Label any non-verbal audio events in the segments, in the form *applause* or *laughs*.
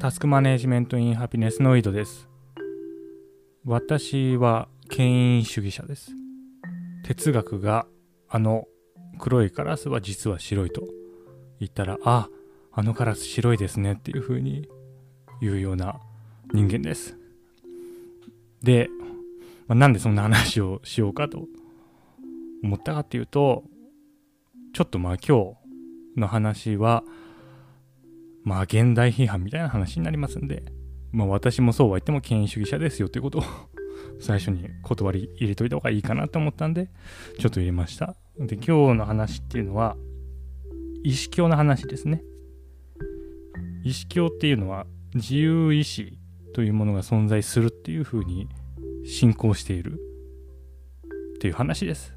タスクマネジメントインハピネスの井戸です。私は権威主義者です。哲学があの黒いカラスは実は白いと言ったら、あ、あのカラス白いですねっていう風に言うような人間です。で、まあなんでそんな話をしようかと思ったかっていうと、ちょっとまあ今日の話は、まあ現代批判みたいな話になりますんで、まあ私もそうは言っても権威主義者ですよということを *laughs* 最初に断り入れといた方がいいかなと思ったんで、ちょっと入れました。で、今日の話っていうのは、意思教の話ですね。意思教っていうのは自由意志というものが存在するっていうふうに信仰しているっていう話です。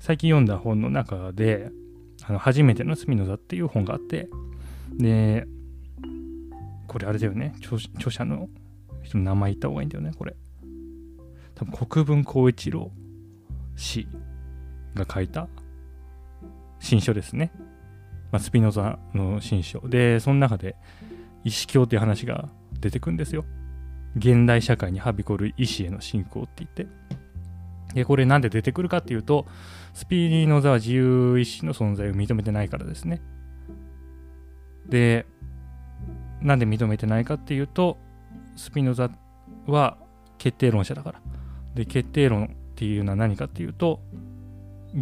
最近読んだ本の中で、あの初めてのスピノザっていう本があって、で、これあれだよね、著著者の人の名前言った方がいいんだよね、これ。多分国分光一郎氏が書いた新書ですね。まあ、スピノザの新書。で、その中で意思教っていう話が出てくんですよ。現代社会にはびこる意思への信仰って言って。で、これなんで出てくるかっていうと、スピーノザは自由意志の存在を認めてないからですね。で、なんで認めてないかっていうと、スピノザは決定論者だから。で、決定論っていうのは何かっていうと、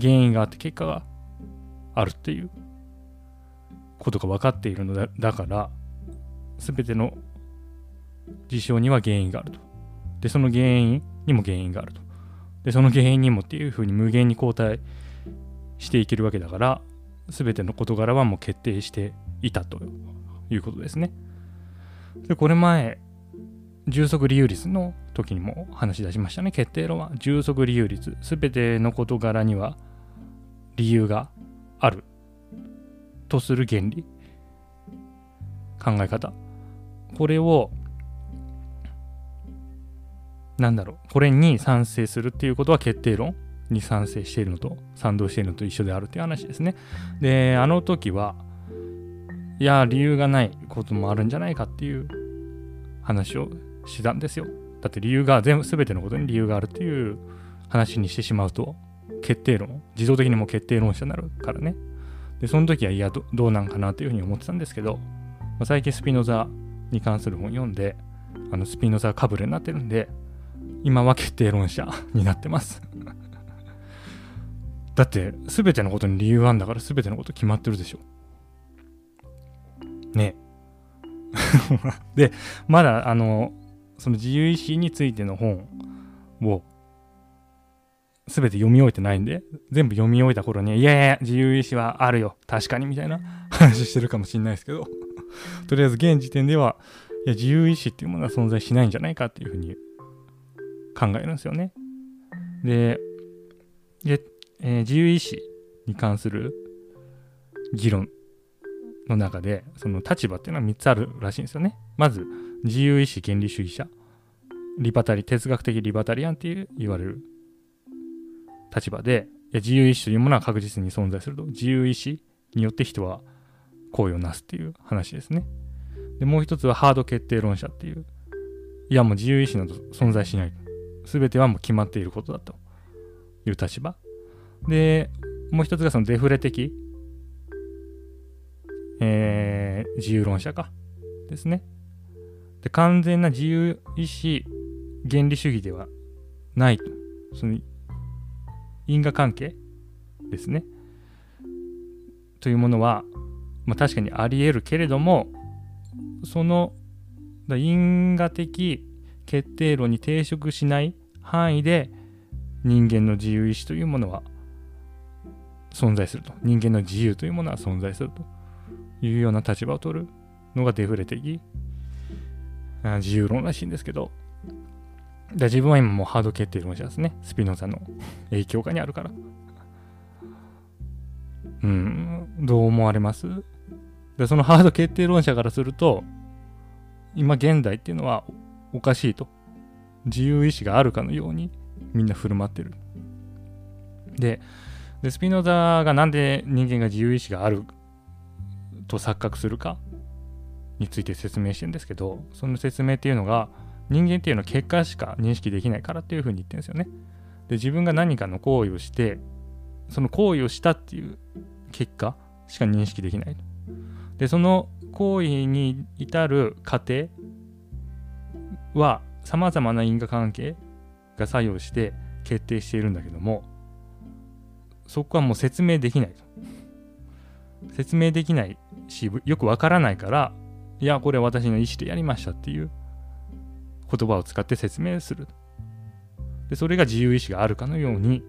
原因があって結果があるっていうことが分かっているのだだから、すべての事象には原因があると。で、その原因にも原因があると。で、その原因にもっていうふうに無限に交代していけるわけだから、すべての事柄はもう決定していたということですね。で、これ前、充足理由率の時にも話し出しましたね。決定論は充足理由率。すべての事柄には理由があるとする原理。考え方。これを、なんだろう。これに賛成するっていうことは決定論に賛成しているのと賛同しているのと一緒であるっていう話ですね。で、あの時は、いや、理由がないこともあるんじゃないかっていう話をしたんですよ。だって理由が全部全てのことに理由があるっていう話にしてしまうと決定論自動的にもう決定論者になるからね。でその時はいやどうなんかなっていうふうに思ってたんですけど、まあ、最近スピノザに関する本読んであのスピノザかぶれになってるんで今は決定論者になってます。だって全てのことに理由あるんだから全てのこと決まってるでしょ。ね。*laughs* で、まだあの、その自由意志についての本を全て読み終えてないんで、全部読み終えた頃に、いやいや、自由意志はあるよ、確かにみたいな話してるかもしれないですけど、*laughs* とりあえず現時点では、いや、自由意志っていうものは存在しないんじゃないかっていうふうに考えるんですよね。で、でえー自由意志に関する議論の中で、その立場っていうのは3つあるらしいんですよね。まず、自由意志原理主義者。リバタリ、哲学的リバタリアンっていう言われる立場で、自由意志というものは確実に存在すると。自由意志によって人は行為をなすっていう話ですね。で、もう一つはハード決定論者っていう。いや、もう自由意志など存在しない。すべてはもう決まっていることだという立場。で、もう一つがそのデフレ的えー自由論者か？ですね。で完全な自由意志原理主義ではないと。その因果関係ですね。というものは、まあ、確かにあり得るけれども、その因果的決定論に抵触しない範囲で人間の自由意志というものは存在すると。人間の自由というものは存在すると。いうような立場を取るのがデフレ的あ自由論らしいんですけど、だ自分は今もうハード決定論者ですね。スピノザの影響下にあるから。うん、どう思われます？でそのハード決定論者からすると、今現代っていうのはおかしいと。自由意志があるかのようにみんな振る舞ってる。で、でスピノザがなんで人間が自由意志があると錯覚するかについて説明してるんですけどその説明っていうのが人間っていうのは結果しか認識できないからっていうふうに言ってるんですよね。で自分が何かの行為をしてその行為をしたっていう結果しか認識できないでその行為に至る過程はさまざまな因果関係が作用して決定しているんだけどもそこはもう説明できないと説明できないしよくわからないからいやこれ私の意思でやりましたっていう言葉を使って説明する。でそれが自由意志があるかのように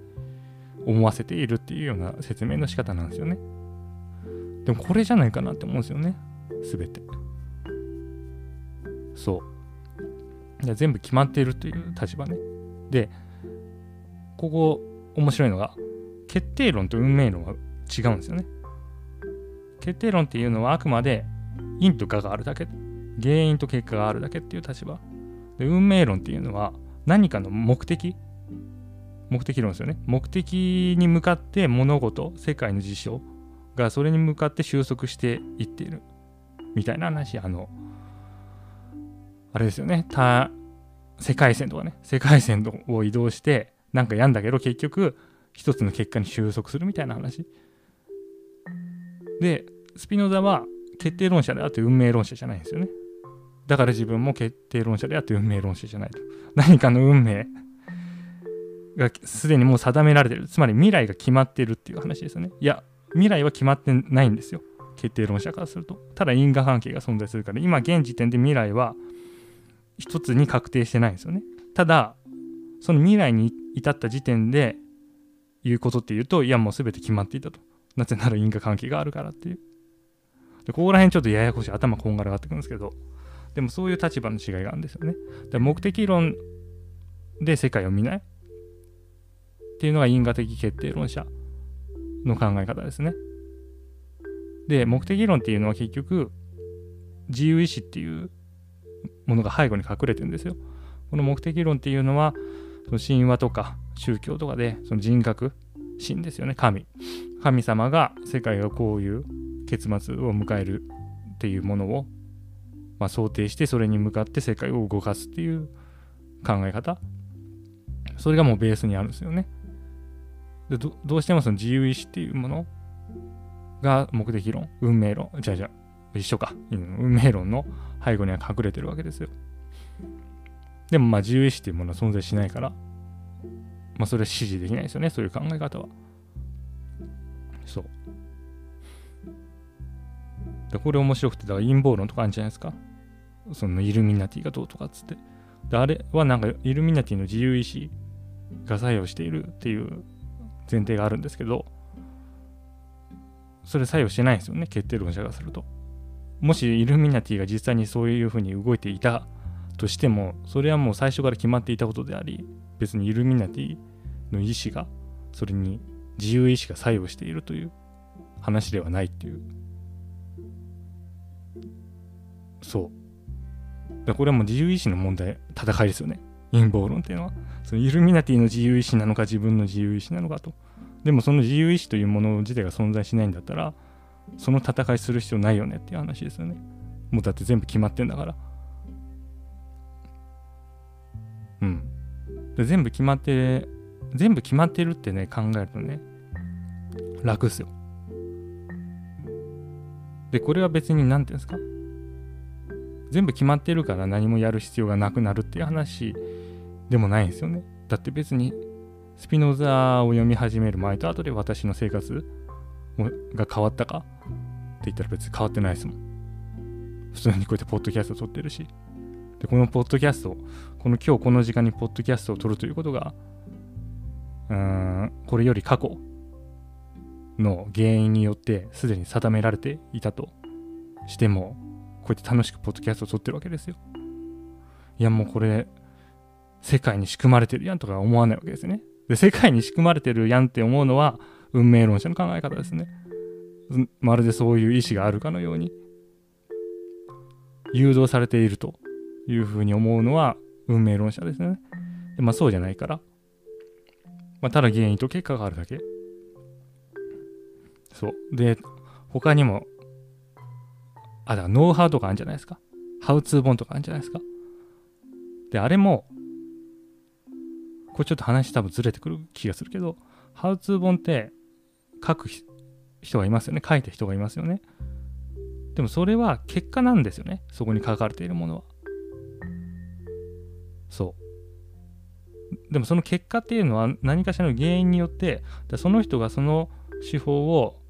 思わせているっていうような説明の仕方なんですよね。でもこれじゃないかなって思うんですよね。全て。そう。全部決まっているという立場ね。でここ面白いのが決定論と運命論は違うんですよね。決定論っていうのはあくまで因と果があるだけ原因と結果があるだけっていう立場で運命論っていうのは何かの目的？目的論ですよね。目的に向かって物事世界の事象がそれに向かって収束していっているみたいな話あのあれですよね。た世界線とかね。世界線を移動してなんかやんだけど結局一つの結果に収束するみたいな話。でスピノザは決定論者であって運命論者じゃないんですよね。だから自分も決定論者であって運命論者じゃないと。*laughs* 何かの運命がすでにもう定められてる。つまり未来が決まってるっていう話ですよね。いや未来は決まってないんですよ。決定論者からすると。ただ因果関係が存在するから。今現時点で未来は一つに確定してないんですよね。ただその未来に至った時点で言うことっていうといやもう全て決まっていたと。なぜなら因果関係があるからっていう。でここら辺ちょっとややこしい頭こんがらがってくるんですけどでもそういう立場の違いがあるんですよねで目的論で世界を見ないっていうのが因果的決定論者の考え方ですね。で、目的論っていうのは結局、自由意志っていうものが背後に隠れてるんですよ。この目的論っていうのは、その神話とか宗教とかで、その人格、神ですよね、神。神様が世界がこういう結末を迎えるっていうものを、まあ、想定して、それに向かって世界を動かすっていう考え方。それがもうベースにあるんですよね。でどうしてもその自由意志っていうものが目的論、運命論、じゃあじゃあ一緒か、運命論の背後には隠れてるわけですよ。でもまあ自由意志っていうものは存在しないから、まあそれは支持できないですよね、そういう考え方は。そう。でこれ面白くて、だから陰謀論とかあるんじゃないですか？そのイルミナティがどうとかっつって。であれはなんかイルミナティの自由意志が作用しているっていう前提があるんですけど、それ作用してないんですよね、決定論者がすると。もしイルミナティが実際にそういうふうに動いていたとしても、それはもう最初から決まっていたことであり、別にイルミナティの意思が、それに自由意志が作用しているという話ではないっていう。そう。だこれはもう自由意志の問題、戦いですよね。陰謀論っていうのは。そのイルミナティの自由意志なのか自分の自由意志なのかと。でもその自由意志というもの自体が存在しないんだったら、その戦いする必要ないよねっていう話ですよね。もうだって全部決まってんだから。うん。で全部決まって、全部決まってるってね、考えるとね、楽っすよ。で、これは別に何て言うんですか全部決まってるから何もやる必要がなくなるっていう話でもないんですよね。だって別にスピノザを読み始める前と後で私の生活が変わったかって言ったら別に変わってないですもん。普通にこうやってポッドキャストを撮ってるし。で、このポッドキャスト、この今日この時間にポッドキャストを撮るということが、うーん、これより過去の原因によってすでに定められていたとしても、こうやって楽しくポッドキャストを撮ってるわけですよ。いやもうこれ、世界に仕組まれてるやんとか思わないわけですね。で、世界に仕組まれてるやんって思うのは、運命論者の考え方ですね。まるでそういう意志があるかのように、誘導されているというふうに思うのは、運命論者ですね。でまあそうじゃないから。まあ、ただ原因と結果があるだけ。そう。で、他にも、あだからノウハウとかあるんじゃないですか？ハウツー本とかあるんじゃないですか？であれもこれちょっと話多分ずれてくる気がするけどハウツー本って書く人がいますよね。書いた人がいますよね。でもそれは結果なんですよね。そこに書かれているものは。そう。でもその結果っていうのは何かしらの原因によってその人がその手法を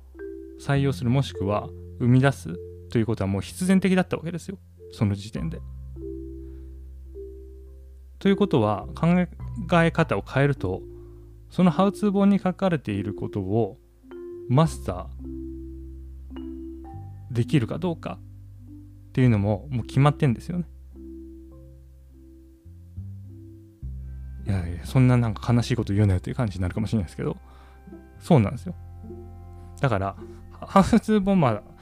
採用するもしくは生み出すということはもう必然的だったわけですよその時点で。ということは考え方を変えるとそのハウツー本に書かれていることをマスターできるかどうかっていうのももう決まってんですよね。いやいやそんななんか悲しいこと言うなよっていう感じになるかもしれないですけどそうなんですよ。だからハウツー本まあ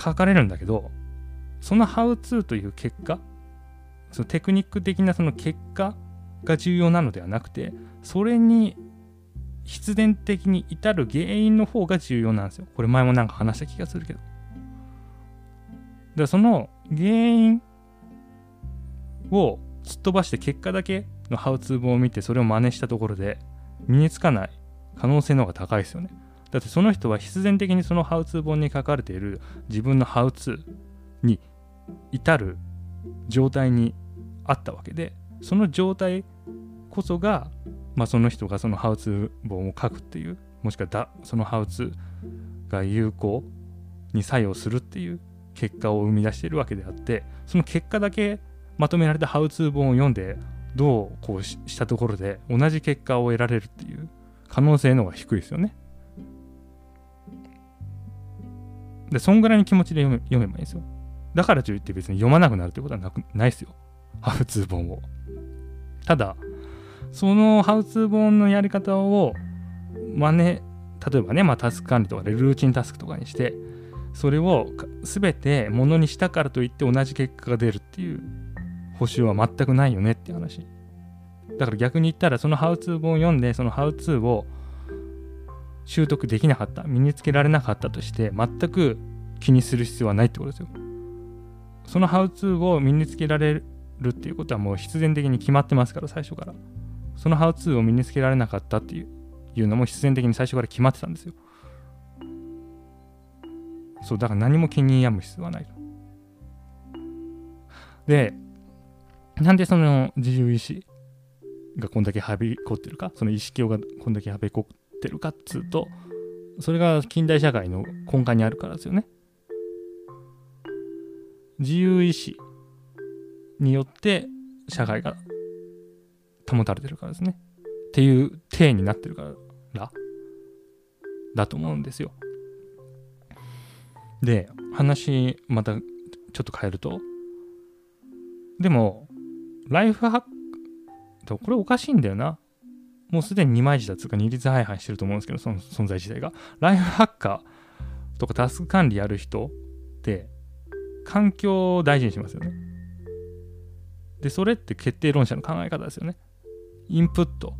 書かれるんだけどそのハウツーという結果そのテクニック的なその結果が重要なのではなくてそれに必然的に至る原因の方が重要なんですよ。これ前もなんか話した気がするけど。でその原因をすっ飛ばして結果だけのハウツー本を見てそれを真似したところで身につかない可能性の方が高いですよね。だってその人は必然的にそのハウツー本に書かれている自分のハウツーに至る状態にあったわけでその状態こそが、まあ、その人がそのハウツー本を書くっていうもしくはだそのハウツーが有効に作用するっていう結果を生み出しているわけであってその結果だけまとめられたハウツー本を読んでどうこうしたところで同じ結果を得られるっていう可能性の方が低いですよね。で、そんぐらいの気持ちで読めばいいんですよ。だからといって別に読まなくなるってことはなくないですよ。ハウツー本を。ただ、そのハウツー本のやり方を真似、例えばね、まあ、タスク管理とかでルーチンタスクとかにして、それを全てものにしたからといって同じ結果が出るっていう保証は全くないよねって話。だから逆に言ったらそのハウツー本を読んでそのハウツーを習得できなかった身につけられなかったとして全く気にする必要はないってことですよ。そのハウツーを身につけられるっていうことはもう必然的に決まってますから最初から。そのハウツーを身につけられなかったっていういうのも必然的に最初から決まってたんですよ。そうだから何も気に病む必要はないでなんでその自由意志がこんだけはびこってるか？その意識をがこんだけはびこってるかっつうとそれが近代社会の根幹にあるからですよね。自由意志によって社会が保たれてるからですね。っていう体になってるからだと思うんですよ。で話またちょっと変えるとでもライフハックこれおかしいんだよな。もうすでに二枚舌つうか二律背反してると思うんですけど、その存在自体が。ライフハッカーとかタスク管理やる人って、環境を大事にしますよね。で、それって決定論者の考え方ですよね。インプット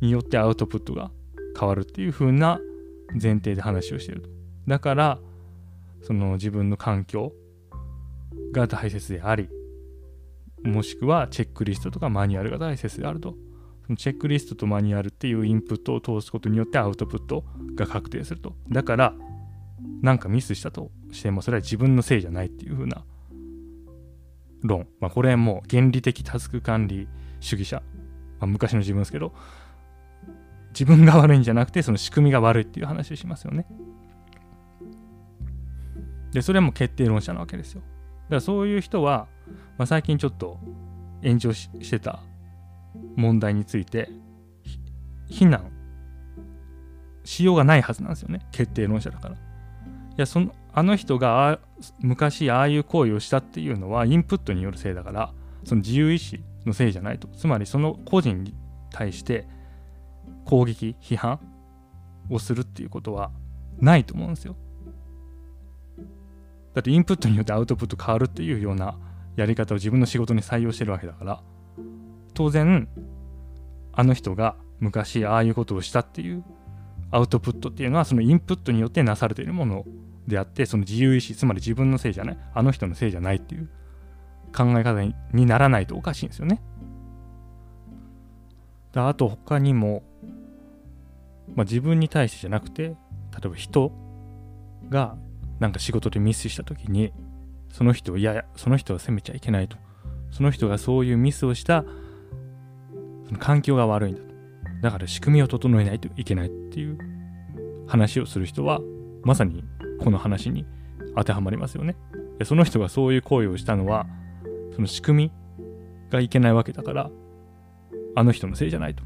によってアウトプットが変わるっていう風な前提で話をしてると。だから、その自分の環境が大切であり、もしくはチェックリストとかマニュアルが大切であると。そのチェックリストとマニュアルっていうインプットを通すことによってアウトプットが確定すると。だから、なんかミスしたとしてもそれは自分のせいじゃないっていう風な論。まあこれはもう原理的タスク管理主義者。まあ、昔の自分ですけど、自分が悪いんじゃなくてその仕組みが悪いっていう話をしますよね。で、それはもう決定論者なわけですよ。だからそういう人は、まあ、最近ちょっと炎上してた問題について非難しようがないはずなんですよね決定論者だから。いやそのあの人があ昔ああいう行為をしたっていうのはインプットによるせいだからその自由意志のせいじゃないとつまりその個人に対して攻撃批判をするっていうことはないと思うんですよ。だってインプットによってアウトプット変わるっていうようなやり方を自分の仕事に採用してるわけだから当然あの人が昔ああいうことをしたっていうアウトプットっていうのはそのインプットによってなされているものであってその自由意志つまり自分のせいじゃないあの人のせいじゃないっていう考え方にならないとおかしいんですよね。あと他にも、まあ、自分に対してじゃなくて例えば人がなんか仕事でミスした時にその人をいやいやその人を責めちゃいけないとその人がそういうミスをした環境が悪いんだと。だから仕組みを整えないといけないっていう話をする人はまさにこの話に当てはまりますよね。その人がそういう行為をしたのはその仕組みがいけないわけだからあの人のせいじゃないと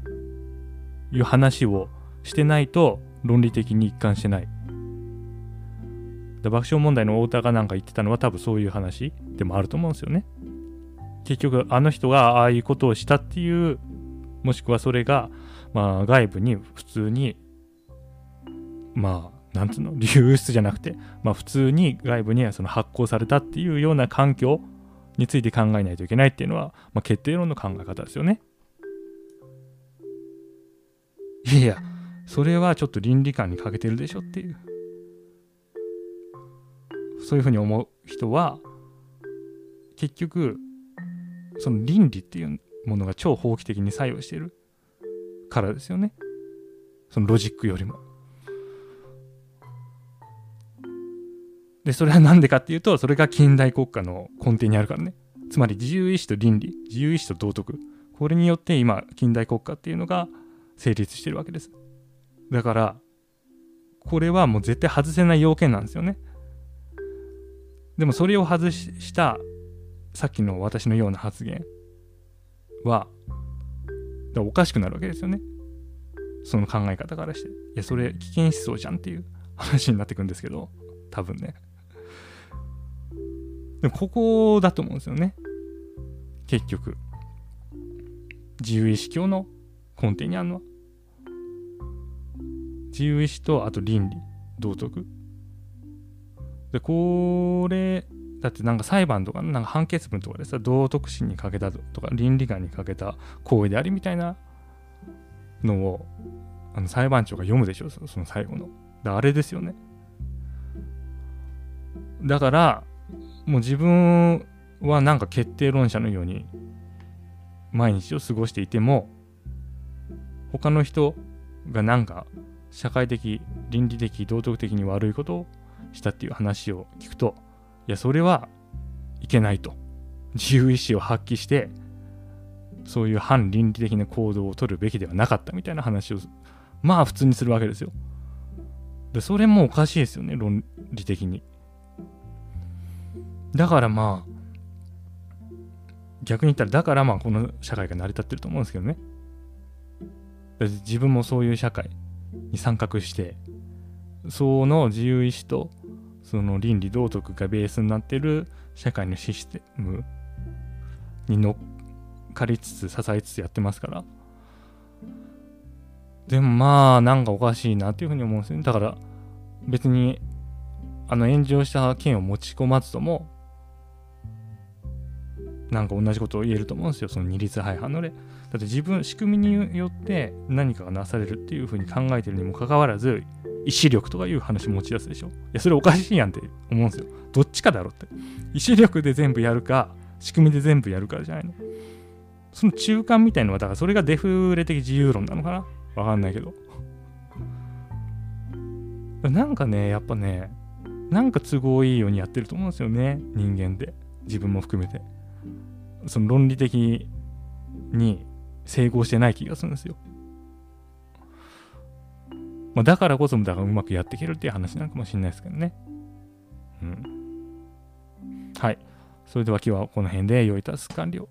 いう話をしてないと論理的に一貫してない。爆笑問題の太田がなんか言ってたのは多分そういう話でもあると思うんですよね。結局あの人がああいうことをしたっていうもしくはそれがまあ外部に普通にまあなんつうの？*laughs* 流出じゃなくてまあ普通に外部にはその発行されたっていうような環境について考えないといけないっていうのは、まあ、決定論の考え方ですよね。いやいや、それはちょっと倫理観に欠けてるでしょっていう。そういうふうに思う人は、結局、その倫理っていうものが超法規的に作用してるからですよね。そのロジックよりも。で、それは何でかっていうと、それが近代国家の根底にあるからね。つまり自由意志と倫理、自由意志と道徳。これによって今、近代国家っていうのが成立してるわけです。だから、これはもう絶対外せない要件なんですよね。でもそれを外したさっきの私のような発言はおかしくなるわけですよね。その考え方からして。いや、それ危険思想じゃんっていう話になってくんですけど、多分ね。でもここだと思うんですよね。結局。自由意志教の根底にあるのは。自由意志と、あと倫理、道徳。で、これ、だってなんか裁判とか、なんか判決文とかでさ、道徳心に欠けたとか、倫理観に欠けた行為でありみたいなのを、あの裁判長が読むでしょ、その最後の。だあれですよね。だから、もう自分はなんか決定論者のように毎日を過ごしていても他の人がなんか社会的倫理的道徳的に悪いことをしたっていう話を聞くといやそれはいけないと。自由意志を発揮してそういう反倫理的な行動を取るべきではなかったみたいな話をまあ普通にするわけですよ。でそれもおかしいですよね論理的に。だからまあ、逆に言ったら、だからまあこの社会が成り立ってると思うんですけどね。自分もそういう社会に参画して、その自由意志とその倫理道徳がベースになってる社会のシステムに乗っかりつつ支えつつやってますから。でもまあなんかおかしいなっていうふうに思うんですよね。だから別にあの炎上した件を持ち込まずともなんか同じことを言えると思うんですよ、その二律背反の例。だって自分、仕組みによって何かがなされるっていうふうに考えてるにもかかわらず、意志力とかいう話持ち出すでしょ。いや、それおかしいやんって思うんですよ。どっちかだろって。意志力で全部やるか、仕組みで全部やるからじゃないの。その中間みたいのは、だからそれがデフレ的自由論なのかなわかんないけど。なんかね、やっぱね、なんか都合いいようにやってると思うんですよね、人間で。自分も含めて。その論理的に成功してない気がするんですよ。まあ、だからこそ、だからうまくやっていけるっていう話なのかもしれないですけどね。うん。はい。それでは今日はこの辺で良いタス完了。